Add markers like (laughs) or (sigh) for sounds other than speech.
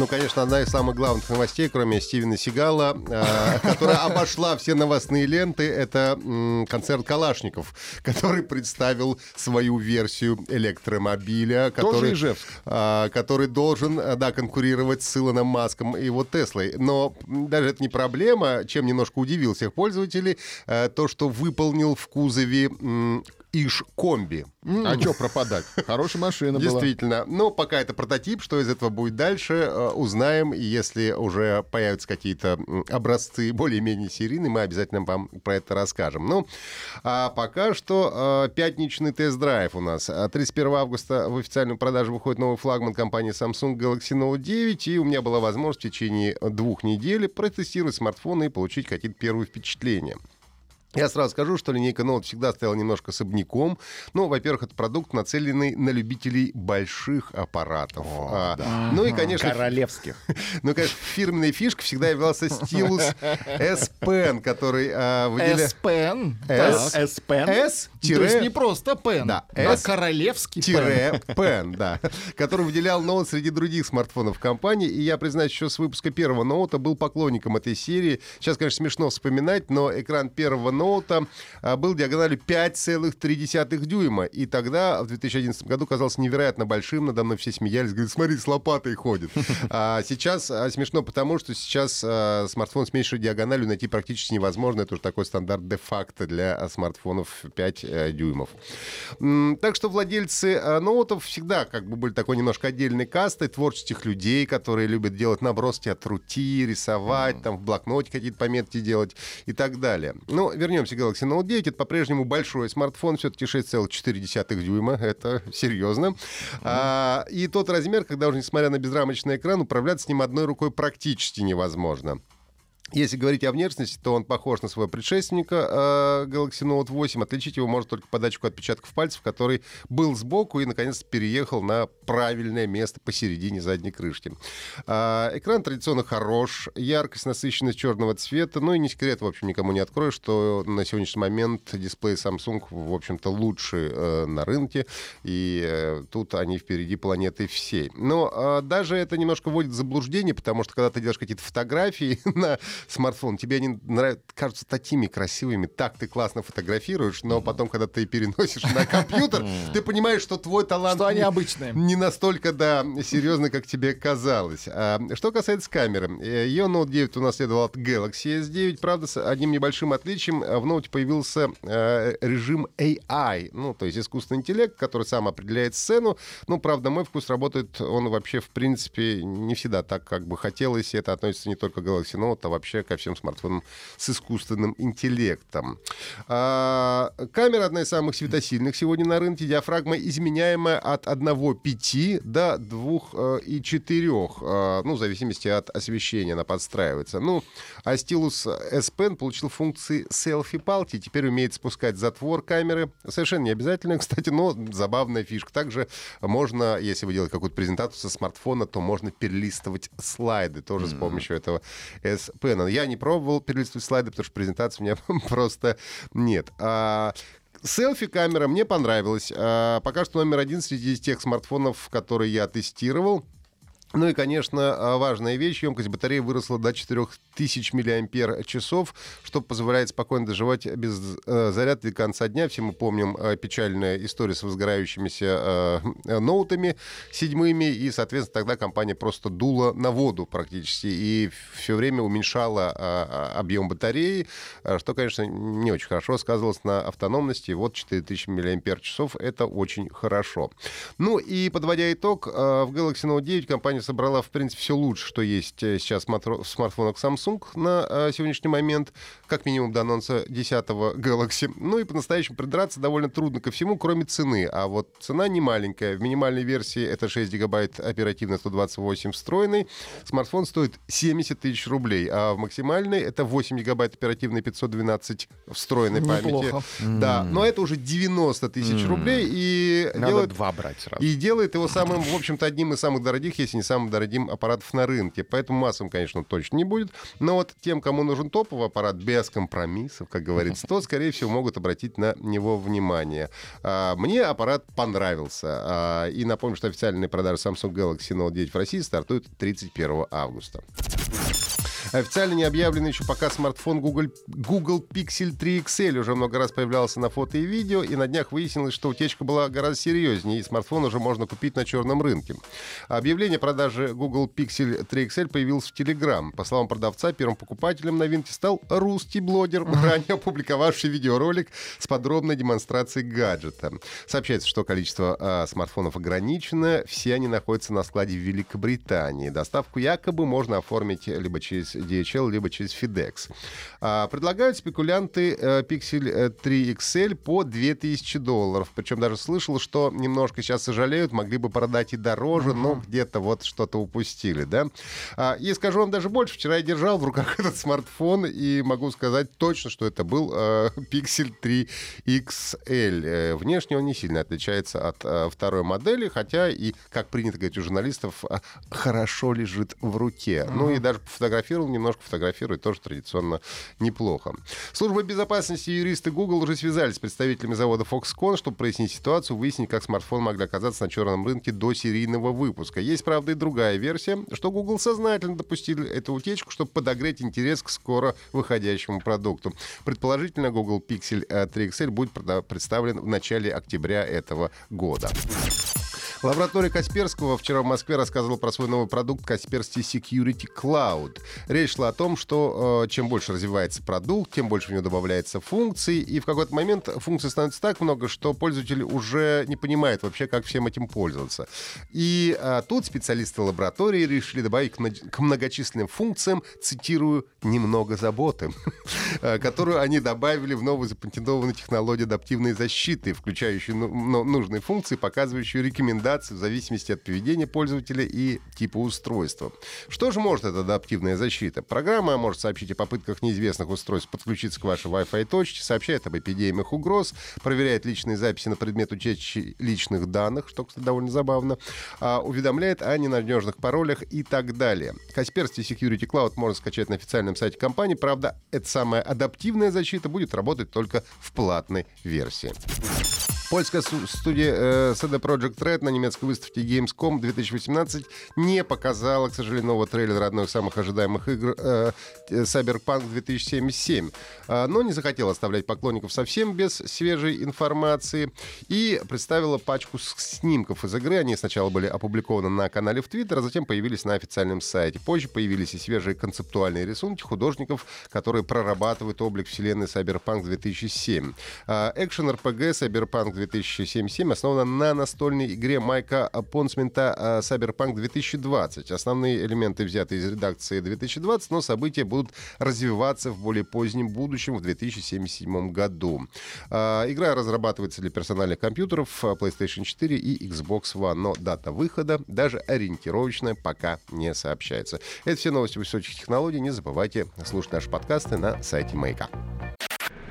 Ну, конечно, одна из самых главных новостей, кроме Стивена Сигала, э, которая обошла все новостные ленты, это концерт Калашников, который представил свою версию электромобиля, который, а, который должен, э, да, конкурировать с Илоном Маском и его Теслой. Но даже это не проблема, чем немножко удивил всех пользователей, э, то, что выполнил в кузове м, Иш-комби. А что пропадать? Хорошая машина была. Действительно. Но пока это прототип, что из этого будет дальше, э, узнаем. И если уже появятся какие-то образцы более-менее серийные, мы обязательно вам про это расскажем. Ну, а пока что э, пятничный тест-драйв у нас. А 31 августа в официальную продажу выходит новый флагман компании Samsung Galaxy Note 9, и у меня была возможность в течение двух недель протестировать смартфоны и получить какие-то первые впечатления. Я сразу скажу, что линейка Note всегда стояла немножко особняком. Ну, во-первых, это продукт, нацеленный на любителей больших аппаратов. А, Ну и, конечно, Королевских. (laughs) ну, конечно, фирменной фишкой всегда являлся стилус S Pen, который а, выделя- S-Pen. S-Pen. S То есть не просто Pen, Да, а королевский Pen. тире Pen, да, который выделял ноут среди других смартфонов компании. И я, признаюсь, еще с выпуска первого ноута был поклонником этой серии. Сейчас, конечно, смешно вспоминать, но экран первого ноута а, был диагональю 5,3 дюйма. И тогда, в 2011 году, казался невероятно большим. Надо мной все смеялись, говорят, смотри, с лопатой ходит. (laughs) А сейчас а, смешно потому, что сейчас а, смартфон с меньшей диагональю найти практически невозможно. Это уже такой стандарт де-факто для смартфонов 5 э, дюймов. Так что владельцы э, ноутов всегда как бы были такой немножко отдельной кастой творческих людей, которые любят делать наброски от рути, рисовать, там в блокноте какие-то пометки делать и так далее. Ну, вернемся к Galaxy Note 9. Это по-прежнему большой смартфон, все-таки 6,4 дюйма. Это серьезно. А, и тот размер, когда уже, несмотря на безрамочный экран, управляться с ним одной рукой практически невозможно. Если говорить о внешности, то он похож на своего предшественника э, Galaxy Note 8. Отличить его можно только по датчику отпечатков пальцев, который был сбоку и, наконец, переехал на правильное место посередине задней крышки. А, экран традиционно хорош, яркость, насыщенность черного цвета. Ну и не секрет, в общем, никому не открою, что на сегодняшний момент дисплей Samsung, в общем-то, лучший э, на рынке. И э, тут они впереди планеты всей. Но э, даже это немножко вводит в заблуждение, потому что когда ты делаешь какие-то фотографии (laughs) на смартфон, тебе они нравятся, кажутся такими красивыми, так ты классно фотографируешь, но потом, когда ты переносишь на компьютер, ты понимаешь, что твой талант Что они не- обычные. не настолько, да, серьезно, как тебе казалось. А, что касается камеры. э, Ее Note 9 унаследовал от Galaxy S9. Правда, с одним небольшим отличием э, в Note появился э, режим AI, ну, то есть искусственный интеллект, который сам определяет сцену. Ну, правда, мой вкус работает, он вообще, в принципе, не всегда так, как бы хотелось. И это относится не только к Galaxy Note, а вообще ко всем смартфонам с искусственным интеллектом. А, камера одна из самых светосильных сегодня на рынке. Диафрагма изменяемая от 1,5 до 2,4. Ну, в зависимости от освещения она подстраивается. Ну, а стилус S Pen получил функции селфи-палки. Теперь умеет спускать затвор камеры. Совершенно не обязательно, кстати, но забавная фишка. Также можно, если вы делаете какую-то презентацию со смартфона, то можно перелистывать слайды тоже с помощью этого S Pen. Я не пробовал перелистывать слайды, потому что презентации у меня (laughs) просто нет. А, Селфи-камера мне понравилась. А, Пока что номер один среди тех смартфонов, которые я тестировал. Ну и, конечно, а, важная вещь. Емкость батареи выросла до 4000 мАч, что позволяет спокойно доживать без э, заряда до конца дня. Все мы помним э, печальную историю с возгорающимися э, ноутами седьмыми. И, соответственно, тогда компания просто дула на воду практически. И все время уменьшала а, а, объем батареи, что, конечно, не очень хорошо сказывалось на автономности. Вот 4000 мАч — это очень хорошо. Ну и, подводя итог, э, в Galaxy Note 9 компания компания собрала, в принципе, все лучше, что есть э, сейчас в смартфонах Samsung на э, сегодняшний момент, как минимум до анонса 10-го Galaxy. Ну и по-настоящему придраться довольно трудно ко всему, кроме цены. А вот цена не маленькая. В минимальной версии это 6 гигабайт оперативно 128 встроенный. Смартфон стоит 70 тысяч рублей, а в максимальной это 8 гигабайт оперативной 512 встроенной Неплохо. памяти. Да, но это уже 90 тысяч рублей и Надо делает два брать сразу. и делает его самым, в общем-то, одним из самых дорогих, если не самым дорогим аппаратов на рынке. Поэтому массовым, конечно, точно не будет. Но вот тем, кому нужен топовый аппарат без компромиссов, как говорится, то, скорее всего, могут обратить на него внимание. А, Мне аппарат понравился. А, И напомню, что официальные продажи Samsung Galaxy Note 9 в России стартуют 31 августа. Официально не объявлен еще пока смартфон Google, Google Pixel 3 XL. Уже много раз появлялся на фото и видео, и на днях выяснилось, что утечка была гораздо серьезнее, и смартфон уже можно купить на черном рынке. Объявление о продаже Google Pixel 3 XL появилось в Telegram. По словам продавца, первым покупателем новинки стал русский блогер, ранее опубликовавший видеоролик с подробной демонстрацией гаджета. Сообщается, что количество а, смартфонов ограничено, все они находятся на складе в Великобритании. Доставку якобы можно оформить либо через DHL, либо через FedEx. А, предлагают спекулянты э, Pixel 3 XL по 2000 долларов. Причем даже слышал, что немножко сейчас сожалеют, могли бы продать и дороже, но где-то вот что-то упустили, да. А, и скажу вам даже больше, вчера я держал в руках (laughs) этот смартфон и могу сказать точно, что это был э, (laughs) Pixel 3 XL. Э, внешне он не сильно отличается от э, второй модели, хотя и, как принято говорить у журналистов, э, хорошо лежит в руке. Ну и даже пофотографировал, немножко фотографирует, тоже традиционно неплохо. Служба безопасности и юристы Google уже связались с представителями завода Foxconn, чтобы прояснить ситуацию, выяснить, как смартфон могли оказаться на черном рынке до серийного выпуска. Есть, правда, и другая версия, что Google сознательно допустили эту утечку, чтобы подогреть интерес к скоро выходящему продукту. Предположительно, Google Pixel э, 3 XL будет представлен в начале октября этого года. Лаборатория Касперского вчера в Москве рассказывала про свой новый продукт Касперский Security Cloud. Речь шла о том, что э, чем больше развивается продукт, тем больше в него добавляется функций, и в какой-то момент функций становится так много, что пользователь уже не понимает вообще, как всем этим пользоваться. И э, тут специалисты лаборатории решили добавить к, к многочисленным функциям, цитирую, немного заботы, которую они добавили в новую запатентованную технологию адаптивной защиты, включающую ну- ну- нужные функции, показывающие рекомендации в зависимости от поведения пользователя и типа устройства. Что же может эта адаптивная защита? Программа может сообщить о попытках неизвестных устройств подключиться к вашей Wi-Fi точке, сообщает об эпидемиях угроз, проверяет личные записи на предмет утечки личных данных, что, кстати, довольно забавно, а, уведомляет о ненадежных паролях и так далее. Касперский Security Cloud можно скачать на официальном сайте компании. Правда, эта самая адаптивная защита будет работать только в платной версии. Польская студия э, CD Projekt Red на немецкой выставке Gamescom 2018 не показала, к сожалению, нового трейлера одной из самых ожидаемых игр э, э, Cyberpunk 2077. А, но не захотела оставлять поклонников совсем без свежей информации и представила пачку снимков из игры. Они сначала были опубликованы на канале в Твиттер, а затем появились на официальном сайте. Позже появились и свежие концептуальные рисунки художников, которые прорабатывают облик вселенной Cyberpunk 2007. А, Экшен-РПГ Cyberpunk 2077 основана на настольной игре Майка Понсмента Cyberpunk 2020. Основные элементы взяты из редакции 2020, но события будут развиваться в более позднем будущем, в 2077 году. А, Игра разрабатывается для персональных компьютеров а, PlayStation 4 и Xbox One, но дата выхода даже ориентировочная пока не сообщается. Это все новости высоких технологий. Не забывайте слушать наши подкасты на сайте Маяка.